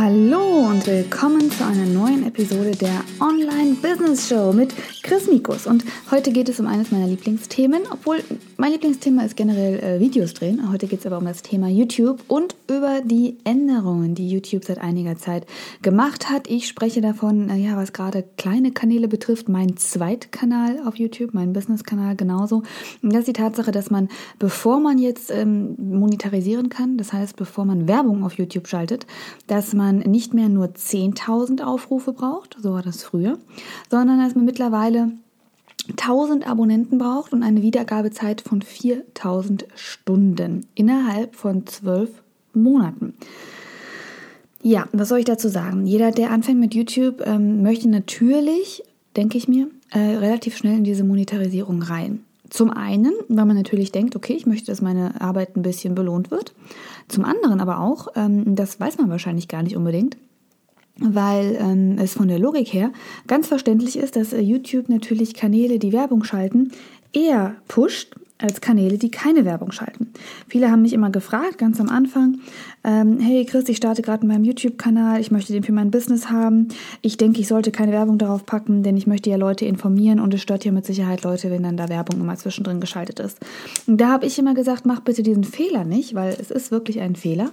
Hallo und willkommen zu einer neuen Episode der Online Business Show mit Chris Mikus. Und heute geht es um eines meiner Lieblingsthemen, obwohl mein Lieblingsthema ist generell äh, Videos drehen. Heute geht es aber um das Thema YouTube und über die Änderungen, die YouTube seit einiger Zeit gemacht hat. Ich spreche davon, äh, ja, was gerade kleine Kanäle betrifft, mein Zweitkanal auf YouTube, mein Business-Kanal genauso. Und das ist die Tatsache, dass man, bevor man jetzt ähm, monetarisieren kann, das heißt, bevor man Werbung auf YouTube schaltet, dass man nicht mehr nur 10.000 Aufrufe braucht, so war das früher, sondern dass man mittlerweile 1000 Abonnenten braucht und eine Wiedergabezeit von 4000 Stunden innerhalb von 12 Monaten. Ja, was soll ich dazu sagen? Jeder, der anfängt mit YouTube, ähm, möchte natürlich, denke ich mir, äh, relativ schnell in diese Monetarisierung rein. Zum einen, weil man natürlich denkt, okay, ich möchte, dass meine Arbeit ein bisschen belohnt wird. Zum anderen aber auch, ähm, das weiß man wahrscheinlich gar nicht unbedingt, weil ähm, es von der Logik her ganz verständlich ist, dass äh, YouTube natürlich Kanäle, die Werbung schalten, eher pusht als Kanäle, die keine Werbung schalten. Viele haben mich immer gefragt, ganz am Anfang, ähm, hey Chris, ich starte gerade in meinem YouTube-Kanal, ich möchte den für mein Business haben. Ich denke, ich sollte keine Werbung darauf packen, denn ich möchte ja Leute informieren und es stört ja mit Sicherheit Leute, wenn dann da Werbung immer zwischendrin geschaltet ist. Und da habe ich immer gesagt, mach bitte diesen Fehler nicht, weil es ist wirklich ein Fehler.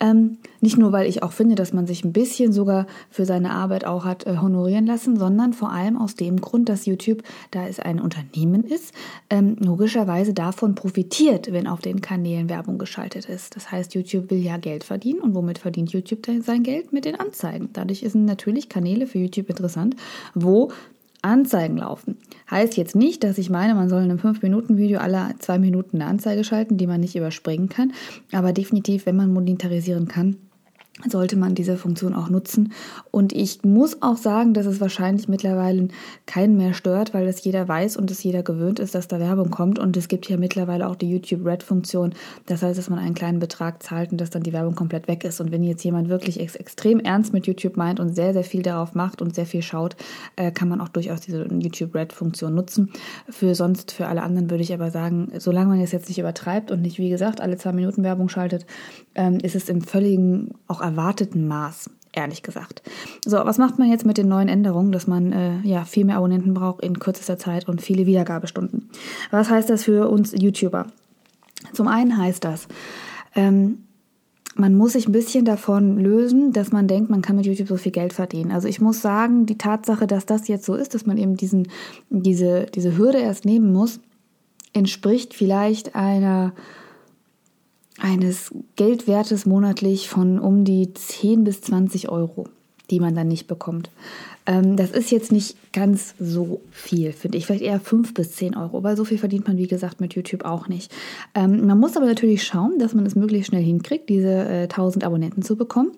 Ähm, nicht nur, weil ich auch finde, dass man sich ein bisschen sogar für seine Arbeit auch hat äh, honorieren lassen, sondern vor allem aus dem Grund, dass YouTube, da es ein Unternehmen ist, ähm, logischerweise davon profitiert, wenn auf den Kanälen Werbung geschaltet ist. Das heißt, YouTube will ja Geld verdienen. Und womit verdient YouTube sein Geld? Mit den Anzeigen. Dadurch sind natürlich Kanäle für YouTube interessant, wo Anzeigen laufen. Heißt jetzt nicht, dass ich meine, man soll in einem 5-Minuten-Video alle zwei Minuten eine Anzeige schalten, die man nicht überspringen kann. Aber definitiv, wenn man monetarisieren kann, sollte man diese Funktion auch nutzen. Und ich muss auch sagen, dass es wahrscheinlich mittlerweile keinen mehr stört, weil das jeder weiß und es jeder gewöhnt ist, dass da Werbung kommt. Und es gibt ja mittlerweile auch die YouTube Red Funktion. Das heißt, dass man einen kleinen Betrag zahlt und dass dann die Werbung komplett weg ist. Und wenn jetzt jemand wirklich ex extrem ernst mit YouTube meint und sehr, sehr viel darauf macht und sehr viel schaut, äh, kann man auch durchaus diese YouTube Red Funktion nutzen. Für sonst, für alle anderen würde ich aber sagen, solange man es jetzt nicht übertreibt und nicht, wie gesagt, alle zwei Minuten Werbung schaltet, ähm, ist es im völligen, auch erwarteten Maß, ehrlich gesagt. So, was macht man jetzt mit den neuen Änderungen, dass man äh, ja viel mehr Abonnenten braucht in kürzester Zeit und viele Wiedergabestunden? Was heißt das für uns YouTuber? Zum einen heißt das, ähm, man muss sich ein bisschen davon lösen, dass man denkt, man kann mit YouTube so viel Geld verdienen. Also ich muss sagen, die Tatsache, dass das jetzt so ist, dass man eben diesen, diese, diese Hürde erst nehmen muss, entspricht vielleicht einer eines Geldwertes monatlich von um die 10 bis 20 Euro, die man dann nicht bekommt. Ähm, das ist jetzt nicht ganz so viel, finde ich. Vielleicht eher 5 bis 10 Euro, weil so viel verdient man, wie gesagt, mit YouTube auch nicht. Ähm, man muss aber natürlich schauen, dass man es möglichst schnell hinkriegt, diese äh, 1000 Abonnenten zu bekommen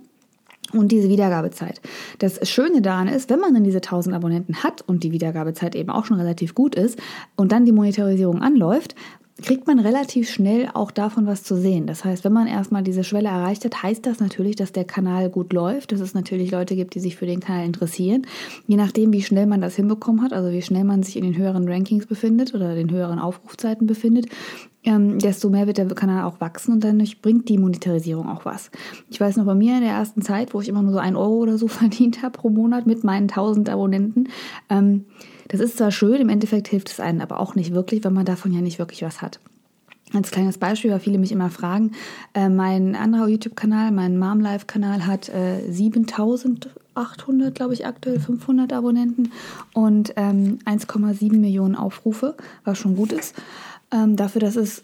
und diese Wiedergabezeit. Das Schöne daran ist, wenn man dann diese 1000 Abonnenten hat und die Wiedergabezeit eben auch schon relativ gut ist und dann die Monetarisierung anläuft, kriegt man relativ schnell auch davon was zu sehen. Das heißt, wenn man erstmal diese Schwelle erreicht hat, heißt das natürlich, dass der Kanal gut läuft, dass es natürlich Leute gibt, die sich für den Kanal interessieren. Je nachdem, wie schnell man das hinbekommen hat, also wie schnell man sich in den höheren Rankings befindet oder den höheren Aufrufzeiten befindet, ähm, desto mehr wird der Kanal auch wachsen und dann bringt die Monetarisierung auch was. Ich weiß noch bei mir in der ersten Zeit, wo ich immer nur so ein Euro oder so verdient habe pro Monat mit meinen 1000 Abonnenten, ähm, das ist zwar schön, im Endeffekt hilft es einem aber auch nicht wirklich, weil man davon ja nicht wirklich was hat. Als kleines Beispiel, weil viele mich immer fragen, äh, mein anderer YouTube-Kanal, mein Mom Life-Kanal hat äh, 7800, glaube ich, aktuell 500 Abonnenten und ähm, 1,7 Millionen Aufrufe, was schon gut ist. Ähm, dafür, dass es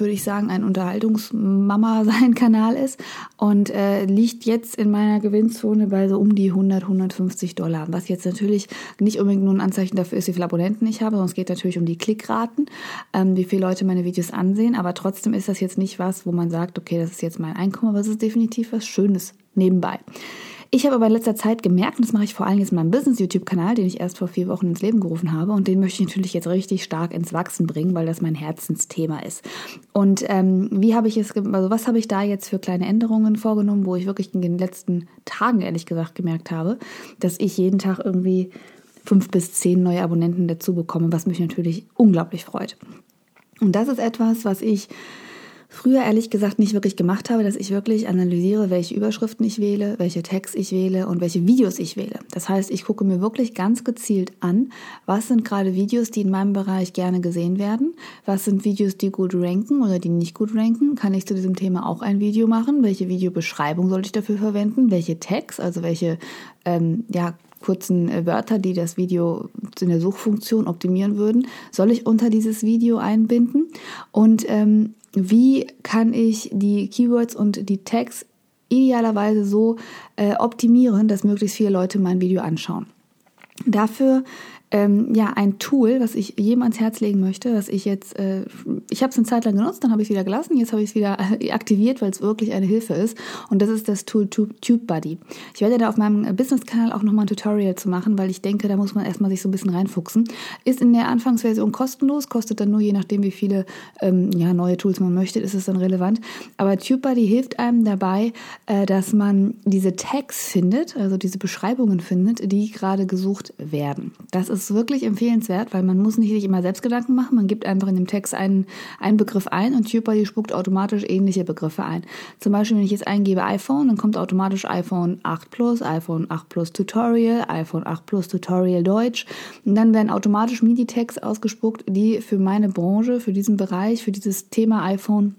würde ich sagen, ein Unterhaltungsmama sein Kanal ist und äh, liegt jetzt in meiner Gewinnzone bei so um die 100, 150 Dollar. Was jetzt natürlich nicht unbedingt nur ein Anzeichen dafür ist, wie viele Abonnenten ich habe, sondern es geht natürlich um die Klickraten, ähm, wie viele Leute meine Videos ansehen. Aber trotzdem ist das jetzt nicht was, wo man sagt, okay, das ist jetzt mein Einkommen, aber es ist definitiv was Schönes nebenbei. Ich habe aber in letzter Zeit gemerkt, und das mache ich vor allem jetzt in meinem Business-YouTube-Kanal, den ich erst vor vier Wochen ins Leben gerufen habe, und den möchte ich natürlich jetzt richtig stark ins Wachsen bringen, weil das mein Herzensthema ist. Und ähm, wie habe ich es, also was habe ich da jetzt für kleine Änderungen vorgenommen, wo ich wirklich in den letzten Tagen ehrlich gesagt gemerkt habe, dass ich jeden Tag irgendwie fünf bis zehn neue Abonnenten dazu bekomme, was mich natürlich unglaublich freut. Und das ist etwas, was ich früher ehrlich gesagt nicht wirklich gemacht habe, dass ich wirklich analysiere, welche Überschriften ich wähle, welche Tags ich wähle und welche Videos ich wähle. Das heißt, ich gucke mir wirklich ganz gezielt an, was sind gerade Videos, die in meinem Bereich gerne gesehen werden, was sind Videos, die gut ranken oder die nicht gut ranken, kann ich zu diesem Thema auch ein Video machen, welche Videobeschreibung sollte ich dafür verwenden, welche Tags, also welche ähm, ja, kurzen äh, Wörter, die das Video in der Suchfunktion optimieren würden, soll ich unter dieses Video einbinden und ähm, wie kann ich die Keywords und die Tags idealerweise so äh, optimieren, dass möglichst viele Leute mein Video anschauen. Dafür ähm, ja ein Tool, was ich jedem ans Herz legen möchte, was ich jetzt, äh, ich habe es eine Zeit lang genutzt, dann habe ich es wieder gelassen, jetzt habe ich es wieder aktiviert, weil es wirklich eine Hilfe ist. Und das ist das Tool TubeBuddy. Ich werde da auf meinem Business-Kanal auch nochmal ein Tutorial zu machen, weil ich denke, da muss man erstmal sich so ein bisschen reinfuchsen. Ist in der Anfangsversion kostenlos, kostet dann nur je nachdem, wie viele ähm, ja, neue Tools man möchte, ist es dann relevant. Aber TubeBuddy hilft einem dabei, äh, dass man diese Tags findet, also diese Beschreibungen findet, die gerade gesucht werden. Das ist ist wirklich empfehlenswert, weil man muss nicht immer selbst Gedanken machen. Man gibt einfach in dem Text einen, einen Begriff ein und TubeBuddy spuckt automatisch ähnliche Begriffe ein. Zum Beispiel, wenn ich jetzt eingebe iPhone, dann kommt automatisch iPhone 8 Plus, iPhone 8 Plus Tutorial, iPhone 8 Plus Tutorial Deutsch. Und dann werden automatisch MIDI-Tags ausgespuckt, die für meine Branche, für diesen Bereich, für dieses Thema iPhone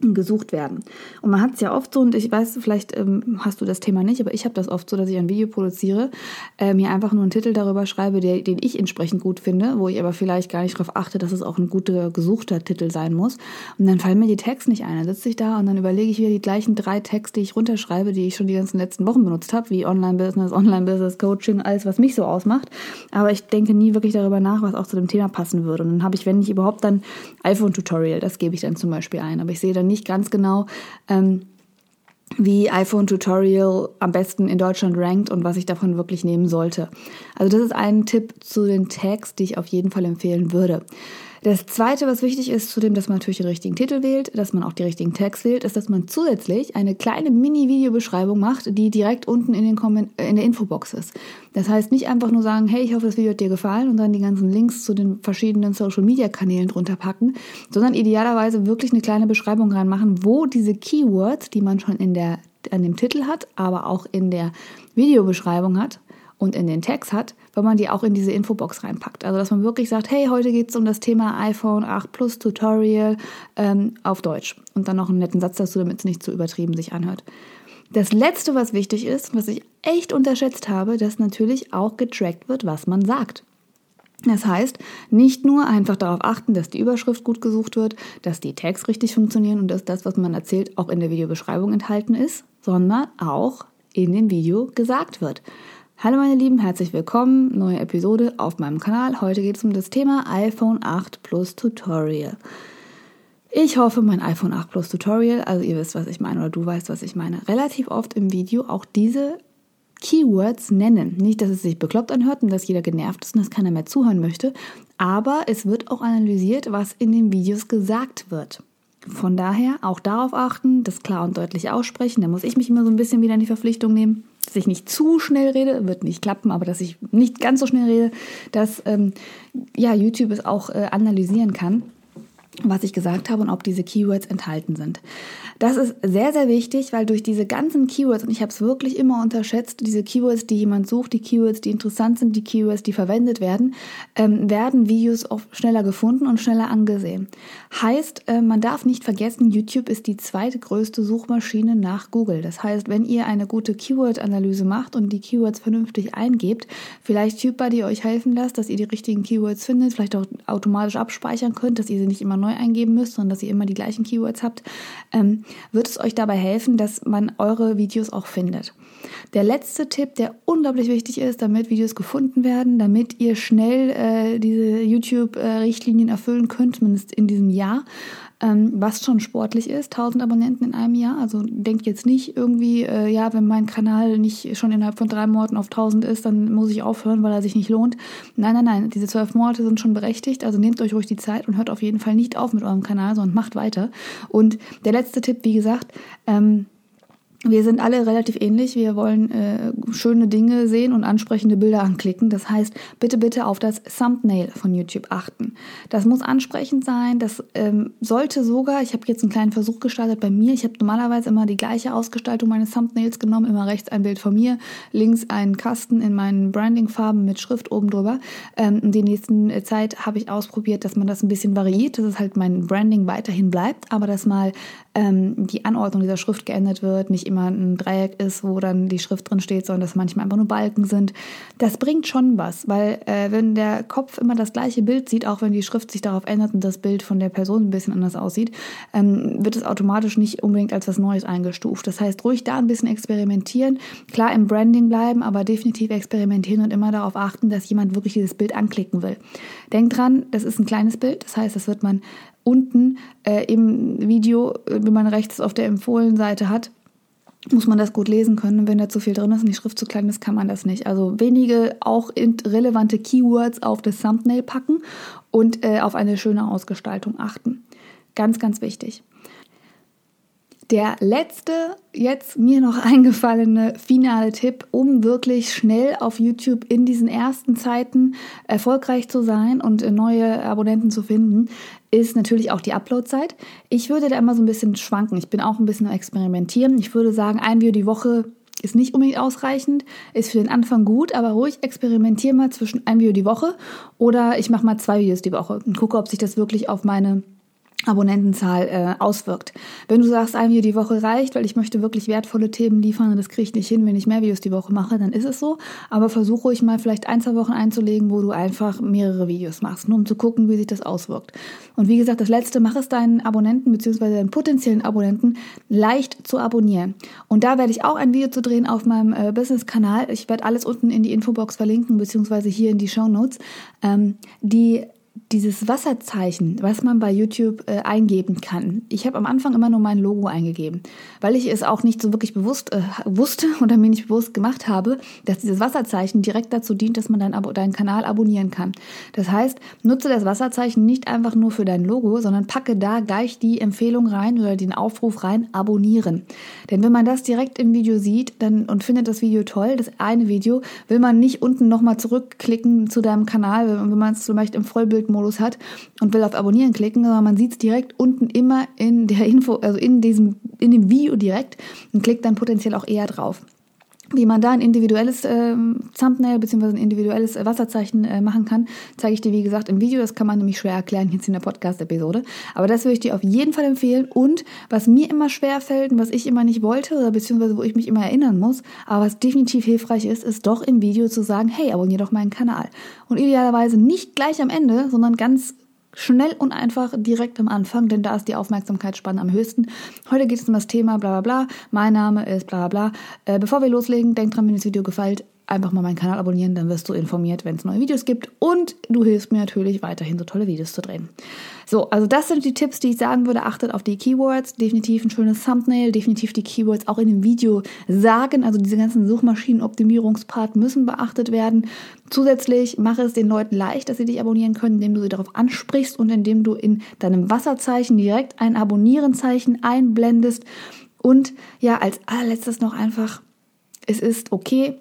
gesucht werden. Und man hat es ja oft so, und ich weiß, vielleicht ähm, hast du das Thema nicht, aber ich habe das oft so, dass ich ein Video produziere, äh, mir einfach nur einen Titel darüber schreibe, der, den ich entsprechend gut finde, wo ich aber vielleicht gar nicht darauf achte, dass es auch ein guter, gesuchter Titel sein muss. Und dann fallen mir die Tags nicht ein. Dann sitze ich da und dann überlege ich wieder die gleichen drei Tags, die ich runterschreibe, die ich schon die ganzen letzten Wochen benutzt habe, wie Online-Business, Online-Business, Coaching, alles, was mich so ausmacht. Aber ich denke nie wirklich darüber nach, was auch zu dem Thema passen würde. Und dann habe ich, wenn nicht überhaupt, dann iPhone-Tutorial, das gebe ich dann zum Beispiel ein. Aber ich sehe dann nicht ganz genau, ähm, wie iPhone Tutorial am besten in Deutschland rankt und was ich davon wirklich nehmen sollte. Also das ist ein Tipp zu den Tags, die ich auf jeden Fall empfehlen würde. Das zweite, was wichtig ist, zudem, dass man natürlich den richtigen Titel wählt, dass man auch die richtigen Tags wählt, ist, dass man zusätzlich eine kleine Mini-Videobeschreibung macht, die direkt unten in, den Comment in der Infobox ist. Das heißt, nicht einfach nur sagen, hey, ich hoffe, das Video hat dir gefallen und dann die ganzen Links zu den verschiedenen Social-Media-Kanälen drunter packen, sondern idealerweise wirklich eine kleine Beschreibung reinmachen, wo diese Keywords, die man schon in der, an dem Titel hat, aber auch in der Videobeschreibung hat, und in den Text hat, wenn man die auch in diese Infobox reinpackt. Also dass man wirklich sagt, hey, heute geht es um das Thema iPhone 8 Plus Tutorial ähm, auf Deutsch. Und dann noch einen netten Satz dazu, damit es nicht zu übertrieben sich anhört. Das letzte, was wichtig ist, was ich echt unterschätzt habe, dass natürlich auch getrackt wird, was man sagt. Das heißt, nicht nur einfach darauf achten, dass die Überschrift gut gesucht wird, dass die Tags richtig funktionieren und dass das, was man erzählt, auch in der Videobeschreibung enthalten ist, sondern auch in dem Video gesagt wird. Hallo meine Lieben, herzlich willkommen. Neue Episode auf meinem Kanal. Heute geht es um das Thema iPhone 8 Plus Tutorial. Ich hoffe, mein iPhone 8 Plus Tutorial, also ihr wisst, was ich meine oder du weißt, was ich meine, relativ oft im Video auch diese Keywords nennen. Nicht, dass es sich bekloppt anhört und dass jeder genervt ist und dass keiner mehr zuhören möchte, aber es wird auch analysiert, was in den Videos gesagt wird. Von daher auch darauf achten, das klar und deutlich aussprechen. Da muss ich mich immer so ein bisschen wieder in die Verpflichtung nehmen dass ich nicht zu schnell rede, wird nicht klappen, aber dass ich nicht ganz so schnell rede, dass ähm, ja, YouTube es auch äh, analysieren kann was ich gesagt habe und ob diese Keywords enthalten sind. Das ist sehr, sehr wichtig, weil durch diese ganzen Keywords, und ich habe es wirklich immer unterschätzt, diese Keywords, die jemand sucht, die Keywords, die interessant sind, die Keywords, die verwendet werden, ähm, werden Videos oft schneller gefunden und schneller angesehen. Heißt, äh, man darf nicht vergessen, YouTube ist die zweitgrößte Suchmaschine nach Google. Das heißt, wenn ihr eine gute Keyword-Analyse macht und die Keywords vernünftig eingebt, vielleicht TubeBuddy euch helfen lasst, dass ihr die richtigen Keywords findet, vielleicht auch automatisch abspeichern könnt, dass ihr sie nicht immer neu eingeben müsst, sondern dass ihr immer die gleichen Keywords habt, ähm, wird es euch dabei helfen, dass man eure Videos auch findet. Der letzte Tipp, der unglaublich wichtig ist, damit Videos gefunden werden, damit ihr schnell äh, diese YouTube-Richtlinien erfüllen könnt, zumindest in diesem Jahr, ähm, was schon sportlich ist, 1000 Abonnenten in einem Jahr. Also denkt jetzt nicht irgendwie, äh, ja, wenn mein Kanal nicht schon innerhalb von drei Monaten auf 1000 ist, dann muss ich aufhören, weil er sich nicht lohnt. Nein, nein, nein, diese zwölf Monate sind schon berechtigt. Also nehmt euch ruhig die Zeit und hört auf jeden Fall nicht auf mit eurem Kanal, sondern macht weiter. Und der letzte Tipp, wie gesagt, ähm, wir sind alle relativ ähnlich. Wir wollen äh, schöne Dinge sehen und ansprechende Bilder anklicken. Das heißt, bitte, bitte auf das Thumbnail von YouTube achten. Das muss ansprechend sein. Das ähm, sollte sogar, ich habe jetzt einen kleinen Versuch gestartet bei mir. Ich habe normalerweise immer die gleiche Ausgestaltung meines Thumbnails genommen. Immer rechts ein Bild von mir, links einen Kasten in meinen Branding-Farben mit Schrift oben drüber. Ähm, die nächsten Zeit habe ich ausprobiert, dass man das ein bisschen variiert, dass es halt mein Branding weiterhin bleibt, aber dass mal ähm, die Anordnung dieser Schrift geändert wird, nicht immer ein Dreieck ist, wo dann die Schrift drin steht, sondern dass manchmal einfach nur Balken sind. Das bringt schon was, weil äh, wenn der Kopf immer das gleiche Bild sieht, auch wenn die Schrift sich darauf ändert und das Bild von der Person ein bisschen anders aussieht, ähm, wird es automatisch nicht unbedingt als was Neues eingestuft. Das heißt, ruhig da ein bisschen experimentieren, klar im Branding bleiben, aber definitiv experimentieren und immer darauf achten, dass jemand wirklich dieses Bild anklicken will. Denkt dran, das ist ein kleines Bild, das heißt, das wird man unten äh, im Video, wenn man rechts auf der Empfohlen-Seite hat, muss man das gut lesen können. Wenn da zu viel drin ist und die Schrift zu klein ist, kann man das nicht. Also wenige auch relevante Keywords auf das Thumbnail packen und äh, auf eine schöne Ausgestaltung achten. Ganz, ganz wichtig. Der letzte, jetzt mir noch eingefallene finale Tipp, um wirklich schnell auf YouTube in diesen ersten Zeiten erfolgreich zu sein und neue Abonnenten zu finden, ist natürlich auch die Uploadzeit. Ich würde da immer so ein bisschen schwanken. Ich bin auch ein bisschen Experimentieren. Ich würde sagen, ein Video die Woche ist nicht unbedingt ausreichend, ist für den Anfang gut, aber ruhig experimentiere mal zwischen ein Video die Woche oder ich mache mal zwei Videos die Woche und gucke, ob sich das wirklich auf meine Abonnentenzahl äh, auswirkt. Wenn du sagst, ein Video die Woche reicht, weil ich möchte wirklich wertvolle Themen liefern und das kriege ich nicht hin, wenn ich mehr Videos die Woche mache, dann ist es so. Aber versuche ruhig mal vielleicht ein, zwei Wochen einzulegen, wo du einfach mehrere Videos machst, nur um zu gucken, wie sich das auswirkt. Und wie gesagt, das letzte, mach es deinen Abonnenten bzw. deinen potenziellen Abonnenten leicht zu abonnieren. Und da werde ich auch ein Video zu drehen auf meinem äh, Business-Kanal. Ich werde alles unten in die Infobox verlinken, beziehungsweise hier in die Show Notes. Ähm, die dieses Wasserzeichen, was man bei YouTube äh, eingeben kann. Ich habe am Anfang immer nur mein Logo eingegeben, weil ich es auch nicht so wirklich bewusst äh, wusste oder mir nicht bewusst gemacht habe, dass dieses Wasserzeichen direkt dazu dient, dass man deinen, Abo deinen Kanal abonnieren kann. Das heißt, nutze das Wasserzeichen nicht einfach nur für dein Logo, sondern packe da gleich die Empfehlung rein oder den Aufruf rein, abonnieren. Denn wenn man das direkt im Video sieht dann, und findet das Video toll, das eine Video, will man nicht unten nochmal zurückklicken zu deinem Kanal, wenn man es vielleicht im Vollbildmodus Modus hat und will auf Abonnieren klicken, sondern man sieht es direkt unten immer in der Info, also in diesem, in dem Video direkt und klickt dann potenziell auch eher drauf. Wie man da ein individuelles äh, Thumbnail bzw. ein individuelles äh, Wasserzeichen äh, machen kann, zeige ich dir wie gesagt im Video. Das kann man nämlich schwer erklären jetzt in der Podcast-Episode. Aber das würde ich dir auf jeden Fall empfehlen. Und was mir immer schwer fällt und was ich immer nicht wollte oder beziehungsweise wo ich mich immer erinnern muss, aber was definitiv hilfreich ist, ist doch im Video zu sagen, hey, abonniere doch meinen Kanal. Und idealerweise nicht gleich am Ende, sondern ganz Schnell und einfach direkt am Anfang, denn da ist die Aufmerksamkeitsspanne am höchsten. Heute geht es um das Thema bla bla bla. Mein Name ist bla bla bla. Äh, bevor wir loslegen, denk dran, wenn das Video gefällt, einfach mal meinen Kanal abonnieren, dann wirst du informiert, wenn es neue Videos gibt. Und du hilfst mir natürlich weiterhin so tolle Videos zu drehen. So, also das sind die Tipps, die ich sagen würde. Achtet auf die Keywords. Definitiv ein schönes Thumbnail. Definitiv die Keywords auch in dem Video sagen. Also diese ganzen Suchmaschinenoptimierungspart müssen beachtet werden. Zusätzlich mache es den Leuten leicht, dass sie dich abonnieren können, indem du sie darauf ansprichst und indem du in deinem Wasserzeichen direkt ein Abonnierenzeichen einblendest. Und ja, als allerletztes noch einfach, es ist okay,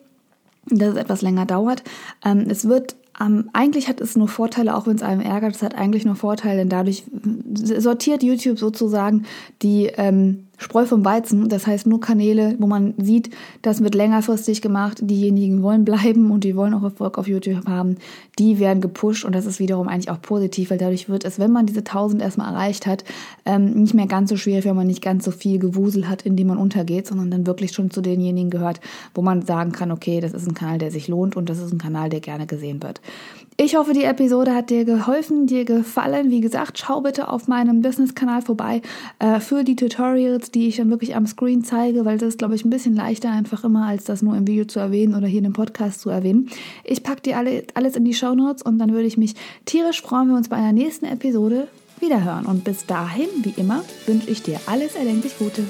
dass es etwas länger dauert. Ähm, es wird ähm, eigentlich hat es nur Vorteile, auch wenn es einem ärgert. Es hat eigentlich nur Vorteile, denn dadurch sortiert YouTube sozusagen die ähm, Spreu vom Weizen. Das heißt nur Kanäle, wo man sieht, das wird längerfristig gemacht. Diejenigen wollen bleiben und die wollen auch Erfolg auf YouTube haben. Die werden gepusht und das ist wiederum eigentlich auch positiv, weil dadurch wird es, wenn man diese 1000 erstmal erreicht hat, ähm, nicht mehr ganz so schwierig, wenn man nicht ganz so viel Gewusel hat, in dem man untergeht, sondern dann wirklich schon zu denjenigen gehört, wo man sagen kann, okay, das ist ein Kanal, der sich lohnt und das ist ein Kanal, der gerne gesehen wird. Ich hoffe, die Episode hat dir geholfen, dir gefallen. Wie gesagt, schau bitte auf meinem Business-Kanal vorbei äh, für die Tutorials, die ich dann wirklich am Screen zeige, weil das ist, glaube ich, ein bisschen leichter einfach immer, als das nur im Video zu erwähnen oder hier in dem Podcast zu erwähnen. Ich packe dir alle, alles in die Show Notes und dann würde ich mich tierisch freuen, wenn wir uns bei einer nächsten Episode wiederhören. Und bis dahin, wie immer, wünsche ich dir alles erdenklich Gute.